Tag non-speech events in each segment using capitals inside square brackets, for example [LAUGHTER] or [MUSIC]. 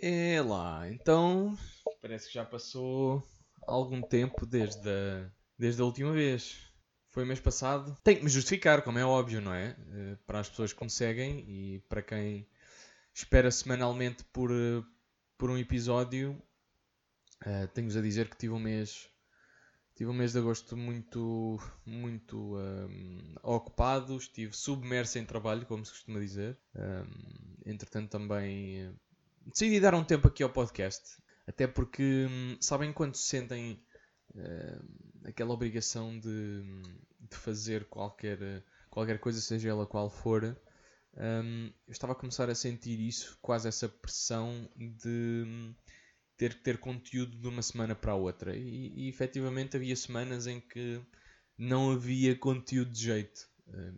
É lá, então parece que já passou algum tempo desde a, desde a última vez. Foi mês passado. Tenho que me justificar, como é óbvio, não é? Eh, Para as pessoas que me seguem e para quem espera semanalmente por, eh, por um episódio, eh, tenho-vos a dizer que tive um mês. Tive um mês de agosto muito, muito ahm, ocupado, estive submerso em trabalho, como se costuma dizer. Ahm, entretanto, também decidi dar um tempo aqui ao podcast. Até porque, hum, sabem quando se sentem eh, aquela obrigação de, de fazer qualquer, qualquer coisa, seja ela qual for? hum, eu estava a começar a sentir isso, quase essa pressão de hum, ter que ter conteúdo de uma semana para a outra. E, e efetivamente havia semanas em que não havia conteúdo de jeito.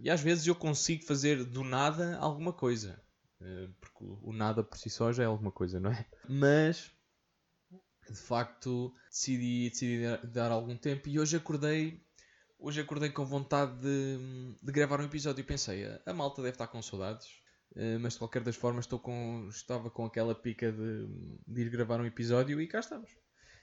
E às vezes eu consigo fazer do nada alguma coisa. Eh, Porque o nada por si só já é alguma coisa, não é? [LAUGHS] Mas de facto decidi, decidi dar- algum tempo e hoje acordei hoje acordei com vontade de, de gravar um episódio. E pensei a, a malta deve estar com saudades eh, mas de qualquer das formas estou com, estava com aquela pica de, de ir gravar um episódio e cá estamos.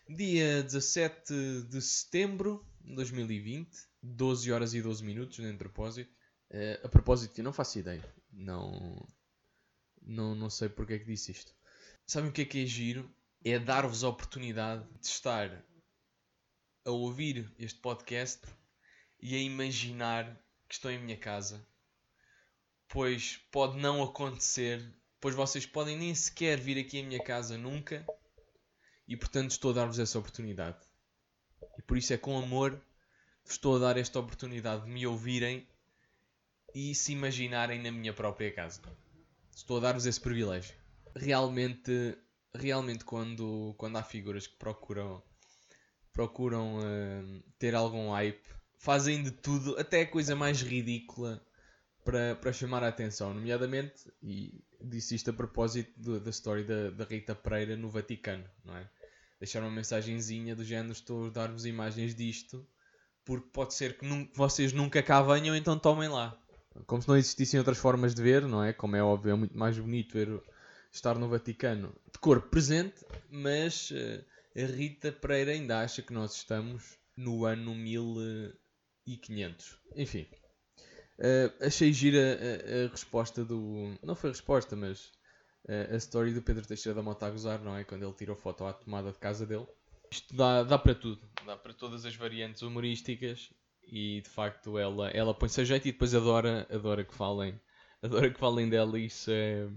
Dia 17 de setembro de 2020 12 horas e 12 minutos em propósito. Eh, a propósito eu não faço ideia. Não, não, não sei porque é que disse isto sabem o que é que é giro? é dar-vos a oportunidade de estar a ouvir este podcast e a imaginar que estou em minha casa, pois pode não acontecer, pois vocês podem nem sequer vir aqui à minha casa nunca, e portanto estou a dar-vos essa oportunidade. E por isso é com amor que estou a dar esta oportunidade de me ouvirem e se imaginarem na minha própria casa. Estou a dar-vos esse privilégio. Realmente, realmente quando, quando há figuras que procuram procuram hum, ter algum hype, fazem de tudo, até a coisa mais ridícula, para, para chamar a atenção. Nomeadamente, e disse isto a propósito da história da, da Rita Pereira no Vaticano, não é? Deixaram uma mensagenzinha do género: Estou a dar-vos imagens disto, porque pode ser que vocês nunca cá venham, então tomem lá. Como se não existissem outras formas de ver, não é? Como é óbvio, é muito mais bonito ver, estar no Vaticano de corpo presente, mas. eh, a Rita Pereira ainda acha que nós estamos no ano 1500. Enfim. Eh, achei gira a, a resposta do. Não foi a resposta, mas eh, a story do Pedro Teixeira da Mota a gozar, não é? Quando ele tirou foto à tomada de casa dele. Isto dá, dá para tudo. Dá para todas as variantes humorísticas. E de facto ela, ela põe-se a jeito e depois adora, adora que falem. [LAUGHS] Adora que falem dela e isso é,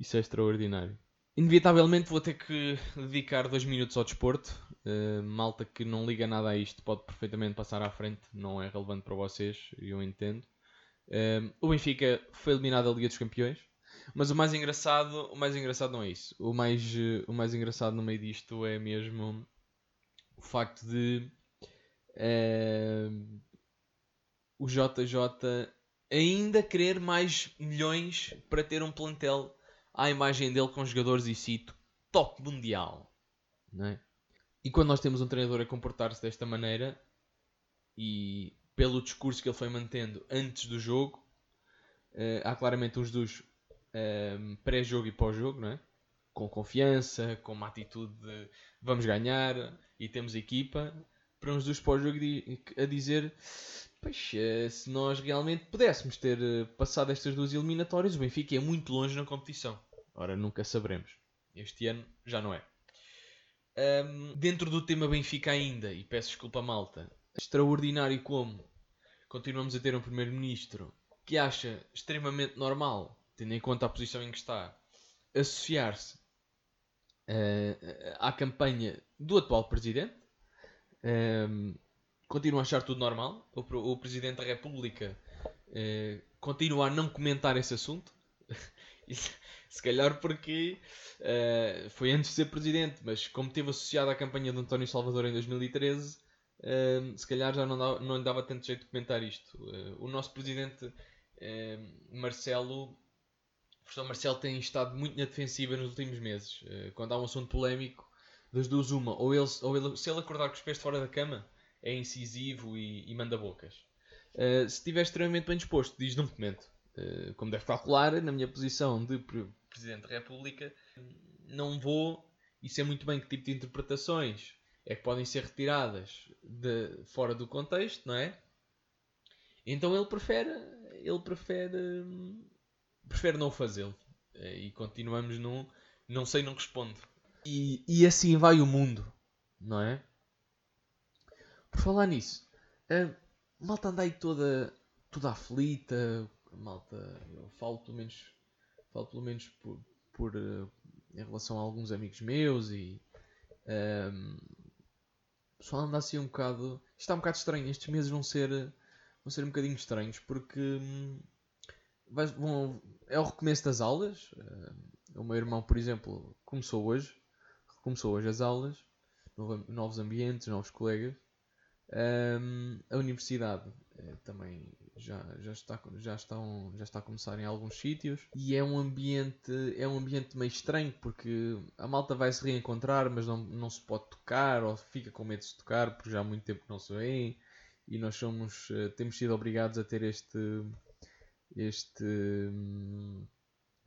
isso é extraordinário. Inevitavelmente vou ter que dedicar dois minutos ao desporto. Uh, malta que não liga nada a isto pode perfeitamente passar à frente, não é relevante para vocês, eu entendo. Um, o Benfica foi eliminado da Liga dos Campeões, mas o mais engraçado, o mais engraçado não é isso. O mais, uh, o mais engraçado no meio disto é mesmo o facto de uh, o JJ ainda querer mais milhões para ter um plantel à imagem dele com jogadores e cito top mundial. É? E quando nós temos um treinador a comportar-se desta maneira e pelo discurso que ele foi mantendo antes do jogo, uh, há claramente uns dos um, pré-jogo e pós-jogo, não é? Com confiança, com uma atitude de vamos ganhar e temos equipa, para uns dos pós-jogo a dizer Pois, se nós realmente pudéssemos ter passado estas duas eliminatórias, o Benfica é muito longe na competição. Ora, nunca saberemos. Este ano já não é. Um, dentro do tema Benfica ainda, e peço desculpa malta, extraordinário como continuamos a ter um primeiro-ministro que acha extremamente normal, tendo em conta a posição em que está, associar-se uh, à campanha do atual presidente. Um, continua a achar tudo normal. O, o Presidente da República eh, continua a não comentar esse assunto. [LAUGHS] Se calhar porque eh, foi antes de ser Presidente, mas como esteve associado à campanha de António Salvador em 2013, eh, se calhar já não, dava, não lhe dava tanto jeito de comentar isto. Eh, o nosso Presidente Marcelo, o professor Marcelo, tem estado muito na defensiva nos últimos meses. Quando há um assunto polémico, das duas, uma, ou, ele, ou ele, se ele acordar com os pés de fora da cama é incisivo e, e manda bocas. Uh, se estiver extremamente bem disposto, diz num comento. Uh, como deve calcular, na minha posição de Presidente da República, não vou e sei muito bem que tipo de interpretações é que podem ser retiradas de fora do contexto, não é? Então ele prefere, ele prefere, prefere não fazê-lo. E continuamos num não sei, não respondo. E, e assim vai o mundo, não é? Por falar nisso, a malta anda aí toda, toda aflita, malta, eu falo pelo menos, falo pelo menos por, por uh, em relação a alguns amigos meus e um, o pessoal anda assim um bocado, está um bocado estranho, estes meses vão ser, vão ser um bocadinho estranhos porque um, vai, vão, é o recomeço das aulas, uh, o meu irmão, por exemplo, começou hoje, começou hoje as aulas, novos ambientes, novos colegas, um, a universidade eh, também já, já, está, já, estão, já está a começar em alguns sítios. E é um ambiente é um ambiente meio estranho porque a malta vai se reencontrar mas não, não se pode tocar ou fica com medo de se tocar porque já há muito tempo não se vêem e nós somos eh, temos sido obrigados a ter este este hum,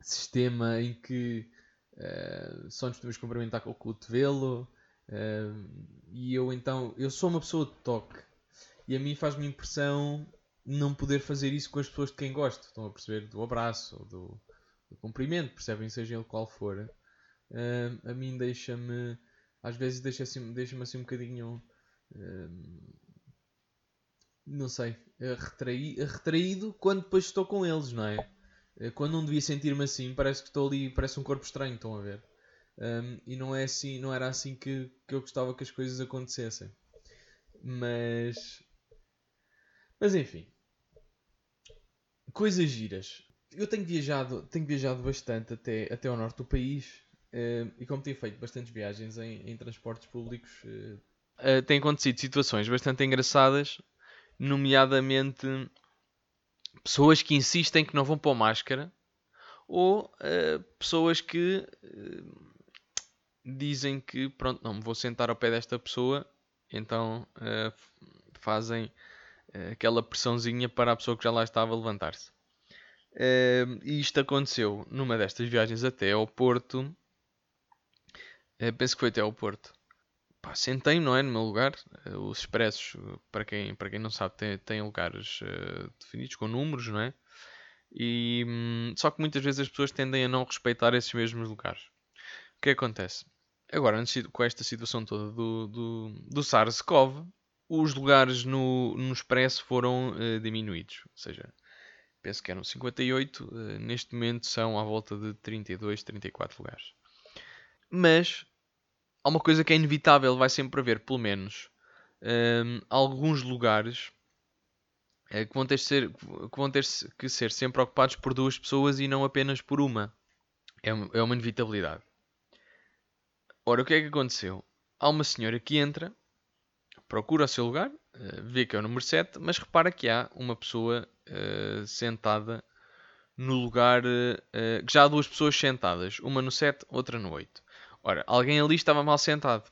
sistema em que uh, só nos podemos cumprimentar com o cotovelo Uh, e eu então, eu sou uma pessoa de toque e a mim faz-me impressão não poder fazer isso com as pessoas de quem gosto. Estão a perceber? Do abraço do, do cumprimento, percebem? Seja ele qual for. Uh, a mim deixa-me, às vezes deixa-me assim, deixa assim um bocadinho, uh, não sei, retraí, retraído quando depois estou com eles, não é? Quando não devia sentir-me assim, parece que estou ali, parece um corpo estranho, estão a ver? Um, e não é assim, não era assim que, que eu gostava que as coisas acontecessem. Mas mas enfim. Coisas giras. Eu tenho viajado, tenho viajado bastante até, até ao norte do país. Uh, e como tenho feito bastantes viagens em, em transportes públicos, uh, uh, têm acontecido situações bastante engraçadas, nomeadamente pessoas que insistem que não vão pôr máscara ou pessoas que dizem que, pronto, não me vou sentar ao pé desta pessoa, então uh, fazem uh, aquela pressãozinha para a pessoa que já lá estava levantar-se. Uh, e isto aconteceu numa destas viagens até ao Porto. penso que foi até ao Porto. Sentei-me, não é? No meu lugar. os expressos, para quem, para quem não sabe, têm, têm lugares definidos com números, não é? E, hum, só que muitas vezes as pessoas tendem a não respeitar esses mesmos lugares. O que acontece? Agora, com esta situação toda do, do, do SARS-CoV, os lugares no, no Expresso foram uh, diminuídos. Ou seja, penso que eram 58, uh, eh, neste momento são à volta de 32, 34 lugares. Mas há uma coisa que é inevitável, vai sempre haver, pelo menos, um, alguns lugares uh, que, vão ter ser, que vão ter que ser sempre ocupados por duas pessoas e não apenas por uma. É, é uma inevitabilidade. Ora, o que é que aconteceu? Há uma senhora que entra, procura o seu lugar, eh, vê que é o número 7, mas repara que há uma pessoa uh, sentada no lugar. Uh, que já há duas pessoas sentadas, uma no 7, outra no 8. Ora, alguém ali estava mal sentado.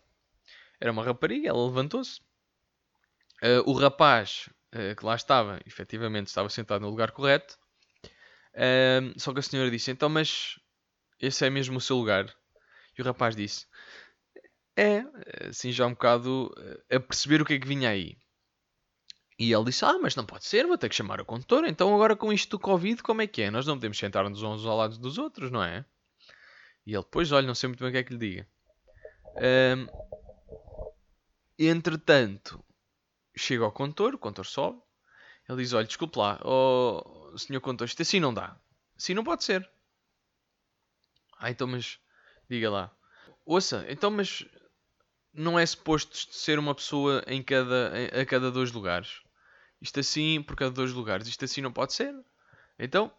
Era uma rapariga, ela levantou-se. Uh, o rapaz que lá estava, efetivamente, estava sentado no lugar correto. só que a senhora disse: Então, mas esse é mesmo o seu lugar? E o rapaz disse: é, assim já um bocado a perceber o que é que vinha aí. E ele disse: Ah, mas não pode ser, vou ter que chamar o condutor. Então, agora com isto do Covid, como é que é? Nós não podemos sentar-nos uns ao lado dos outros, não é? E ele, pois, olha, não sei muito bem o que é que lhe diga. Um, entretanto, chega ao condutor, o condutor sobe. Ele diz: Olha, desculpe lá, oh, senhor condutor, isto assim não dá. Assim não pode ser. Ah, então, mas diga lá. Ouça, então, mas não é suposto ser uma pessoa em cada, em, a cada dois lugares. Isto assim, por cada dois lugares. Isto assim não pode ser. Então,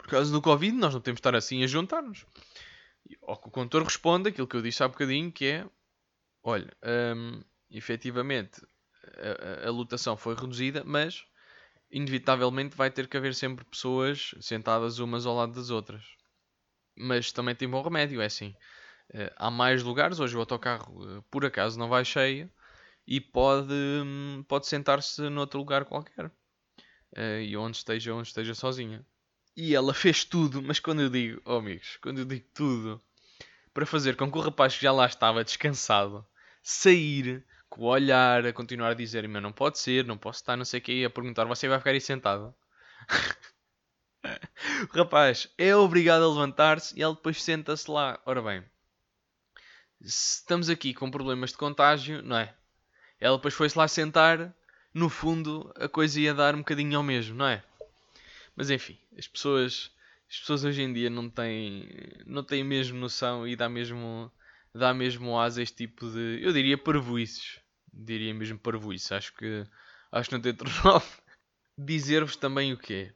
por causa do Covid, nós não temos de estar assim a juntar-nos. Que o condutor responde aquilo que eu disse há bocadinho, que é... Olha, hum, efetivamente, a, a, a lotação foi reduzida, mas inevitavelmente vai ter que haver sempre pessoas sentadas umas ao lado das outras. Mas também tem bom remédio, é assim. Uh, há mais lugares, hoje o autocarro uh, por acaso não vai cheio e pode, um, pode sentar-se noutro lugar qualquer uh, e onde esteja, onde esteja sozinha. E ela fez tudo, mas quando eu digo, oh amigos, quando eu digo tudo, para fazer com que o rapaz que já lá estava descansado sair com o olhar, a continuar a dizer: Meu, não pode ser, não posso estar, não sei o que, a perguntar: Você vai ficar aí sentado? [LAUGHS] o rapaz é obrigado a levantar-se e ele depois senta-se lá. Ora bem, estamos aqui com problemas de contágio, não é? Ela depois foi-se lá sentar, no fundo a coisa ia dar um bocadinho ao mesmo, não é? Mas enfim, as pessoas, as pessoas hoje em dia não têm, não têm mesmo noção e dá mesmo dá mesmo asa este tipo de. Eu diria parvoices. Diria mesmo parvoices. Acho que. Acho que não tem outro [LAUGHS] nome. Dizer-vos também o quê?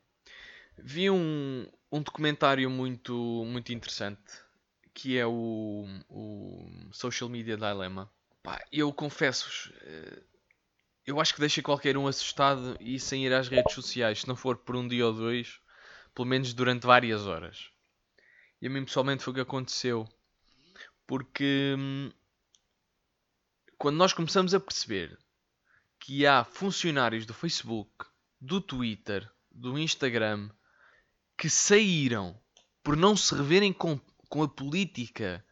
Vi um, um documentário muito, muito interessante que é o, o Social Media Dilemma. Pá, eu confesso-vos, eh, eu acho que deixa qualquer um assustado e sem ir às redes sociais, se não for por um dia ou dois, pelo menos durante várias horas. E a mim pessoalmente foi o que aconteceu. Porque hum, quando nós começamos a perceber que há funcionários do Facebook, do Twitter, do Instagram que saíram por não se reverem com, com a política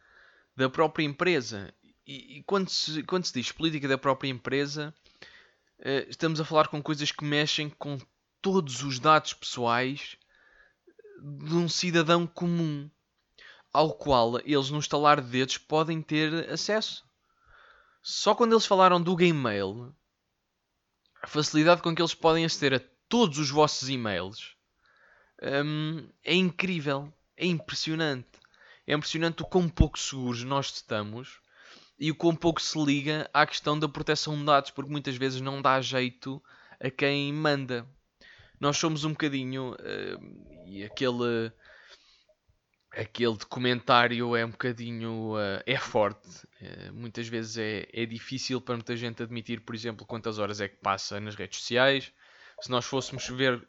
da própria empresa. E, e quando, se, quando se diz política da própria empresa, estamos a falar com coisas que mexem com todos os dados pessoais de um cidadão comum ao qual eles, no estalar de dedos, podem ter acesso. Só quando eles falaram do Gmail, a facilidade com que eles podem aceder a todos os vossos e-mails hum, é incrível, é impressionante. É impressionante o quão pouco seguros nós estamos e o quão pouco se liga à questão da proteção de dados, porque muitas vezes não dá jeito a quem manda. Nós somos um bocadinho uh, e aquele aquele documentário é um bocadinho. Uh, é forte. Uh, muitas vezes é, é difícil para muita gente admitir, por exemplo, quantas horas é que passa nas redes sociais. Se nós fôssemos ver,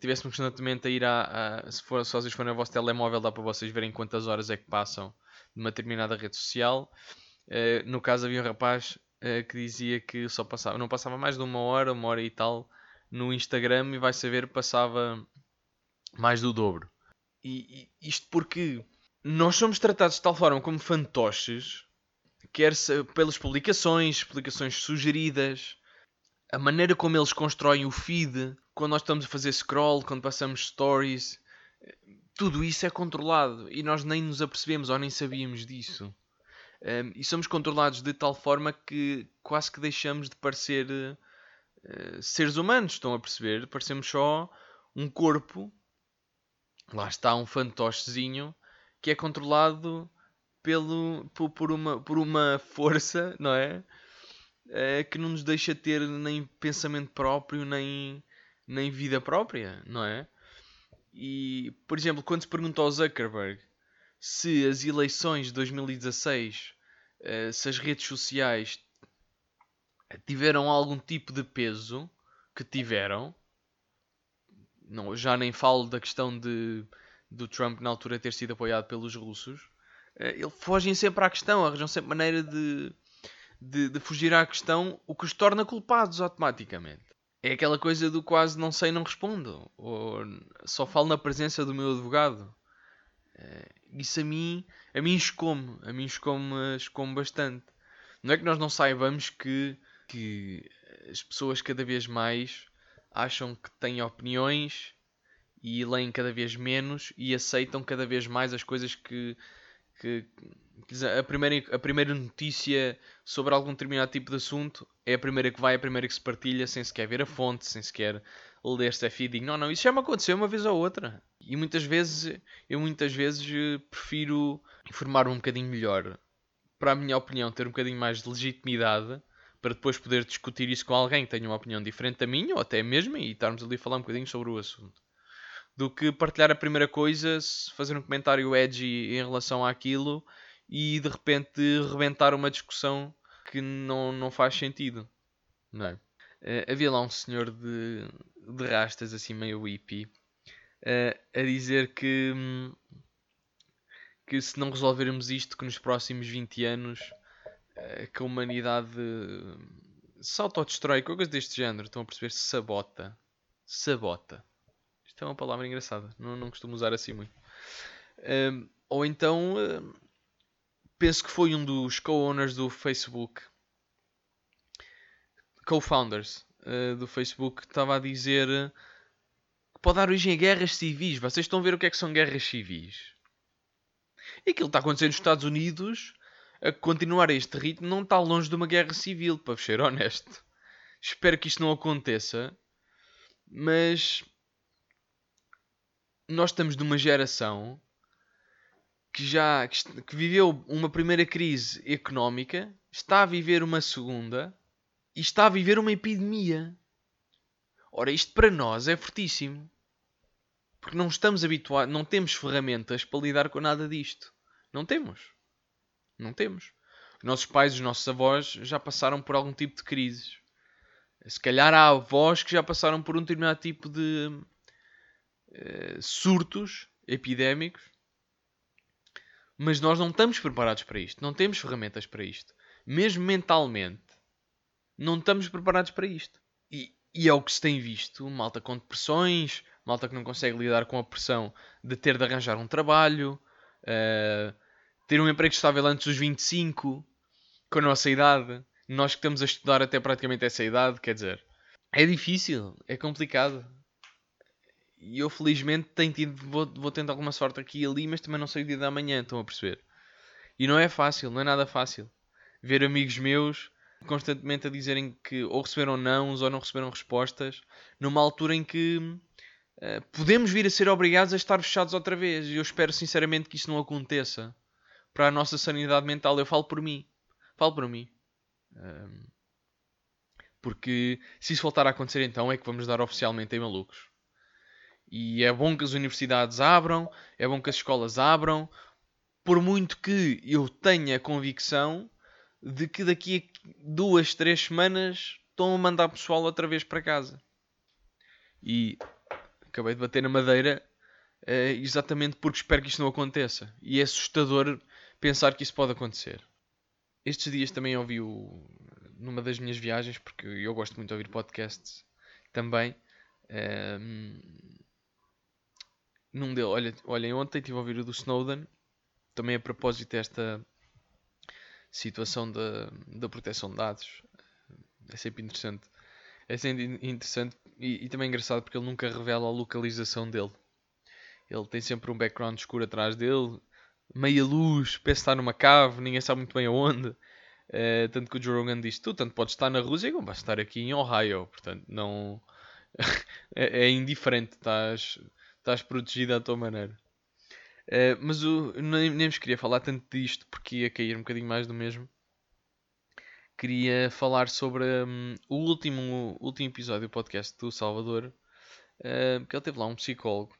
tivéssemos constantemente a ir a. a se, for, se vocês forem ao vosso telemóvel, dá para vocês verem quantas horas é que passam numa determinada rede social. No caso, havia um rapaz que dizia que só passava, não passava mais de uma hora, uma hora e tal, no Instagram e vai saber passava mais do dobro. E, e isto porque nós somos tratados de tal forma como fantoches, quer pelas publicações, publicações sugeridas, a maneira como eles constroem o feed, quando nós estamos a fazer scroll, quando passamos stories, tudo isso é controlado e nós nem nos apercebemos ou nem sabíamos disso. Um, e somos controlados de tal forma que quase que deixamos de parecer uh, seres humanos, estão a perceber? Parecemos só um corpo lá está um fantochezinho que é controlado pelo, por, por, uma, por uma força, não é? é? Que não nos deixa ter nem pensamento próprio, nem, nem vida própria, não é? E, por exemplo, quando se pergunta ao Zuckerberg se as eleições de 2016, eh, se as redes sociais tiveram algum tipo de peso, que tiveram, não, já nem falo da questão de do Trump na altura ter sido apoiado pelos russos. Uh, eles fogem sempre à questão, arranjam sempre maneira de, de, de, fugir à questão, o que os torna culpados automaticamente. É aquela coisa do quase não sei, não respondo. Ou só falo na presença do meu advogado. Isso a mim, a mim escome, a mim escome, escome bastante. Não é que nós não saibamos que, que as pessoas cada vez mais acham que têm opiniões e leem cada vez menos e aceitam cada vez mais as coisas que, que, que a, primeira, a primeira notícia sobre algum determinado tipo de assunto é a primeira que vai, a primeira que se partilha, sem sequer ver a fonte, sem sequer ler se é. Não, não, isso já me aconteceu uma vez ou outra. E muitas vezes, eu muitas vezes eh, prefiro informar-me um bocadinho melhor, para a minha opinião ter um bocadinho mais de legitimidade para depois poder discutir isso com alguém que tenha uma opinião diferente da minha, ou até mesmo, e estarmos ali a falar um bocadinho sobre o assunto. Do que partilhar a primeira coisa, fazer um comentário edgy em relação àquilo e de repente rebentar uma discussão que não, não faz sentido. Não é? Uh, havia lá um senhor de, de rastas, assim meio hippie, a dizer que, hum, que se não resolvermos isto, que nos próximos 20 anos eh, que a humanidade se autodestrói, coisas deste género. Estão a perceber? Sabota. Sabota. Isto é uma palavra engraçada. Não, não costumo usar assim muito. Um, ou então, penso que foi um dos co-owners do Facebook, co-founders uh, do Facebook, que estava a dizer que pode dar origem a guerras civis. Vocês estão a ver o que é que são guerras civis? E aquilo que está acontecendo nos Estados Unidos, a continuar a este ritmo, não está longe de uma guerra civil, para ser honesto. Espero que isto não aconteça, mas nós estamos numa geração que já que viveu uma primeira crise económica, está a viver uma segunda e está a viver uma epidemia. Ora, isto para nós é fortíssimo. Porque não estamos habituados, não temos ferramentas para lidar com nada disto. Não temos. Não temos. Os nossos pais, os nossos avós já passaram por algum tipo de crises. Se calhar há avós que já passaram por um determinado tipo de uh, surtos epidémicos mas nós não estamos preparados para isto. Não temos ferramentas para isto. Mesmo mentalmente, não estamos preparados para isto. E, e é o que se tem visto. Malta com depressões, malta que não consegue lidar com a pressão de ter de arranjar um trabalho, uh, ter um emprego estável antes dos 25, com a nossa idade. Nós que estamos a estudar até praticamente essa idade, quer dizer, é difícil, é complicado. E eu felizmente tenho tido, vou, vou tendo alguma sorte aqui e ali, mas também não sei o dia da manhã, estão a perceber? E não é fácil, não é nada fácil. Ver amigos meus constantemente a dizerem que ou receberam nãos ou não receberam respostas, numa altura em que uh, podemos vir a ser obrigados a estar fechados outra vez. E eu espero sinceramente que isso não aconteça. Para a nossa sanidade mental, eu falo por mim. Falo por mim. Um, porque se isso voltar a acontecer, então é que vamos dar oficialmente em malucos. E é bom que as universidades abram, é bom que as escolas abram, por muito que eu tenha convicção de que daqui a duas, três semanas estão a mandar pessoal outra vez para casa. E acabei de bater na madeira uh, exatamente porque espero que isto não aconteça. E é assustador pensar que isso pode acontecer. Estes dias também ouvi o, numa das minhas viagens, porque eu gosto muito de ouvir podcasts também. Uh, num deles, olha, olhem, ontem estive a ouvir o do Snowden, também a propósito desta situação da, da proteção de dados. É sempre interessante. É sempre interessante e, e também engraçado porque ele nunca revela a localização dele. Ele tem sempre um background escuro atrás dele, meia luz, parece estar numa cave, ninguém sabe muito bem aonde. Uh, tanto que o Joe Rogan diz: Tu tanto podes estar na Rússia como vais estar aqui em Ohio. Portanto, não. [LAUGHS] é, é, indiferente. Estás, estás protegido à tua maneira. Uh, mas nem, nem vos queria falar tanto disto porque ia cair um bocadinho mais do mesmo. Queria falar sobre um, o último, último episódio do podcast do Salvador. Uh, que ele teve lá um psicólogo.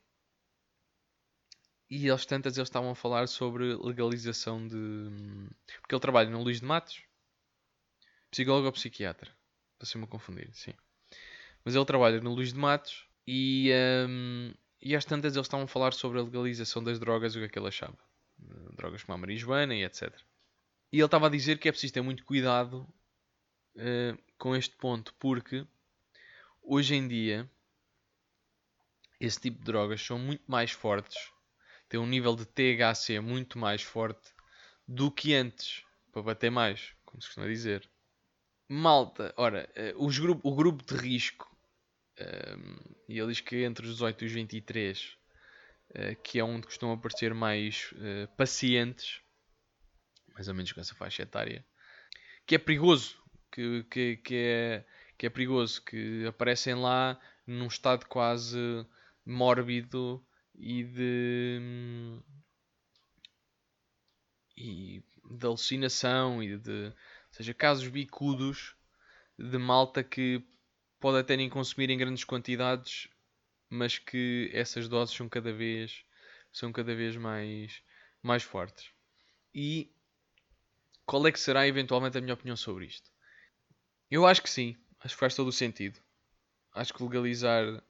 E eles tantas eles estavam a falar sobre legalização de. Hum, porque ele trabalha no Luís de Matos. Psicólogo ou psiquiatra? Estou-me a confundir, sim. Mas ele trabalha no Luís de Matos e um, e às tantas eles estavam a falar sobre a legalização das drogas o que é que ele achava. Drogas como a marijuana e etc. E ele estava a dizer que é preciso ter muito cuidado uh, com este ponto, porque hoje em dia esse tipo de drogas são muito mais fortes, têm um nível de THC muito mais forte do que antes, para bater mais, como se costuma dizer. Malta, ora, uh, os grupo, o grupo de risco e ele diz que entre os 18 e os 23, uh, que é onde costumam aparecer mais uh, pacientes, mais ou menos com essa faixa etária, que é perigoso, que, que, que, é, que é perigoso, que aparecem lá num estado quase mórbido e de. e de alucinação e de. Ou seja, casos bicudos de malta que pode até nem consumir em grandes quantidades, mas que essas doses são cada vez, são cada vez mais, mais fortes. E qual é que será eventualmente a minha opinião sobre isto? Eu acho que sim, acho que faz todo o sentido. Acho que legalizar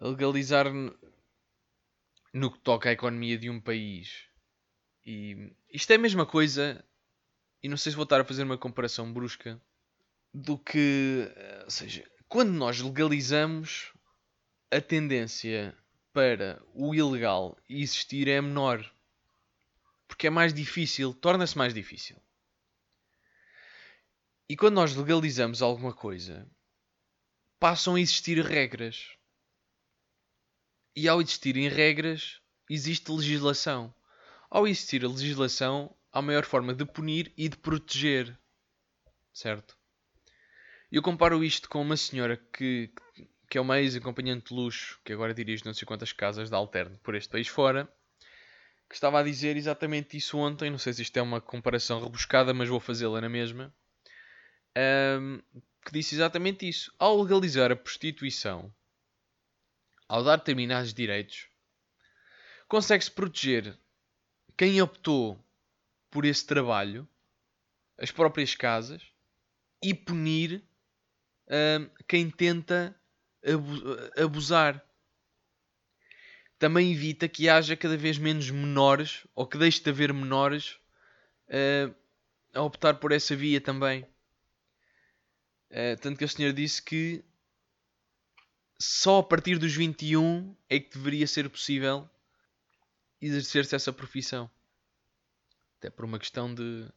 legalizar no que toca à economia de um país e isto é a mesma coisa e não sei se vou estar a fazer uma comparação brusca do que, ou seja, quando nós legalizamos a tendência para o ilegal existir é menor. Porque é mais difícil, torna-se mais difícil. E quando nós legalizamos alguma coisa, passam a existir regras. E ao existirem regras, existe legislação. Ao existir a legislação, há maior forma de punir e de proteger. Certo? Eu comparo isto com uma senhora que, que é uma ex-acompanhante de luxo, que agora dirige não sei quantas casas de alterno por este país fora, que estava a dizer exatamente isso ontem. Não sei se isto é uma comparação rebuscada, mas vou fazê-la na mesma. Um, que disse exatamente isso. Ao legalizar a prostituição, ao dar determinados direitos, consegue-se proteger quem optou por esse trabalho, as próprias casas, e punir quem tenta abusar. Também evita que haja cada vez menos menores, ou que deixe de haver menores, uh, a optar por essa via também. Uh, tanto que a senhora disse que só a partir dos 21 é que deveria ser possível exercer-se essa profissão. Até por uma questão de,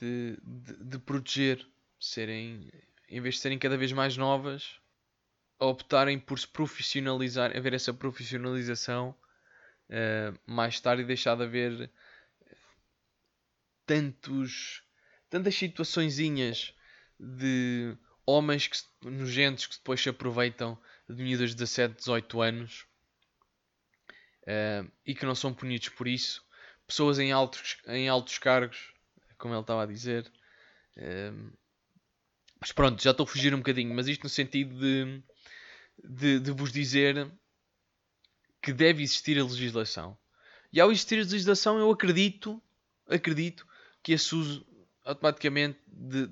de, de, de, proteger, serem, em vez de serem cada vez mais novas, a optarem por se profissionalizar, haver essa profissionalização uh, mais tarde e deixar de haver tantos, tantas situaçõezinhas de homens que, nojentos que depois se aproveitam de miúdas de 17, 18 anos uh, e que não são punidos por isso. Pessoas em altos, em altos cargos, como ele estava a dizer. Uh, mas pronto, já estou a fugir um bocadinho, mas isto no sentido de, de, de vos dizer que deve existir a legislação. E ao existir a legislação, eu acredito, acredito que esse uso automaticamente de,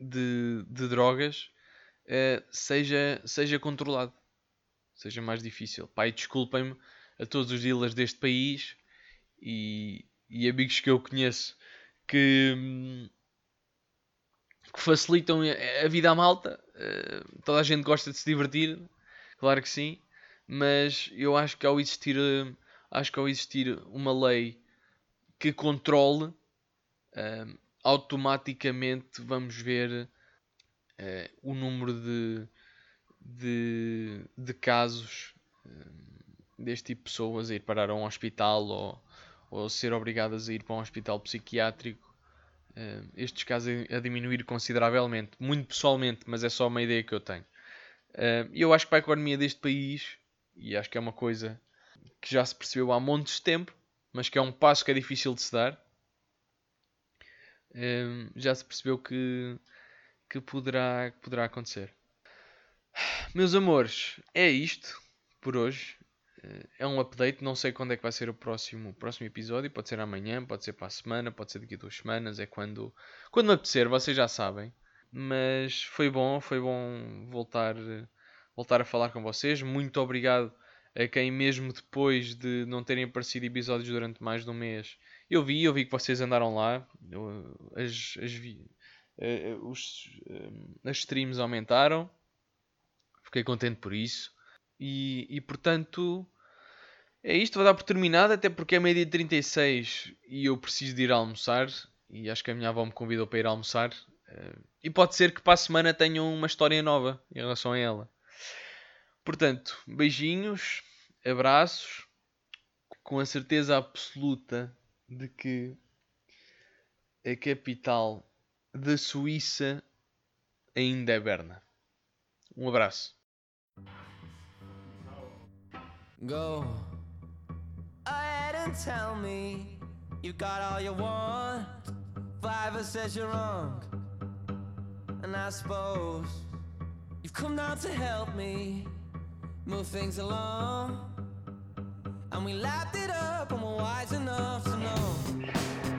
de, de drogas uh, seja, seja controlado, seja mais difícil. Pai, desculpem-me a todos os dealers deste país e, e amigos que eu conheço que, que facilitam a vida à malta. Uh, toda a gente gosta de se divertir, claro que sim, mas eu acho que ao existir, uh, acho que ao existir uma lei que controle, uh, automaticamente vamos ver o número de, de, de casos deste tipo de pessoas a ir parar a um hospital ou, ou ser obrigadas a ir para um hospital psiquiátrico uh, estes casos a diminuir consideravelmente, muito pessoalmente, mas é só uma ideia que eu tenho. Uh, eu acho que para a economia deste país, e acho que é uma coisa que já se percebeu há montes de tempo, mas que é um passo que é difícil de se dar, uh, já se percebeu que, que, poderá, que poderá acontecer. Meus amores, é isto por hoje é um update, não sei quando é que vai ser o próximo, próximo episódio, pode ser amanhã, pode ser para a semana, pode ser daqui a duas semanas, é quando, quando apetecer, vocês já sabem. Mas foi bom, foi bom voltar, voltar a falar com vocês. Muito obrigado a quem mesmo depois de não terem aparecido episódios durante mais de um mês, eu vi, eu vi que vocês andaram lá, as, as, eh, os, eh, as streams aumentaram, fiquei contente por isso. E, e portanto, é isto. Vou dar por terminado, até porque é meio-dia 36 e eu preciso de ir almoçar. E acho que a minha avó me convidou para ir almoçar. Eh, e pode ser que para a semana tenham uma história nova em relação a ela. Portanto, beijinhos, abraços, com a certeza absoluta de que a capital da Suíça ainda é Berna. Um abraço. Go ahead and tell me you got all you want. Fiverr says you're wrong, and I suppose you've come down to help me move things along. And we lapped it up, and we're wise enough to know.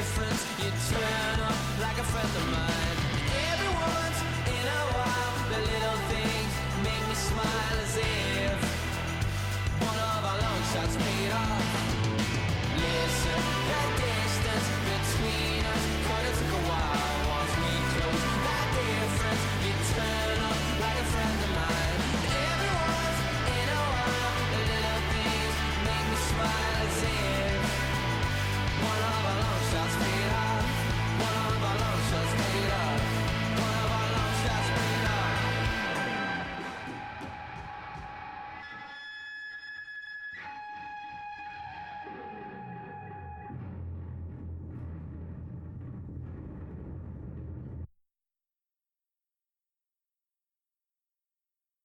difference. You turn up like a friend of mine. Every once in a while, the little things make me smile as if one of our long shots paid off. Listen, that distance between us could have took a while once we close. That difference, you turn up like a friend of mine. Every once in a while, the little things make me smile as if shots made up. One of our love shots made up.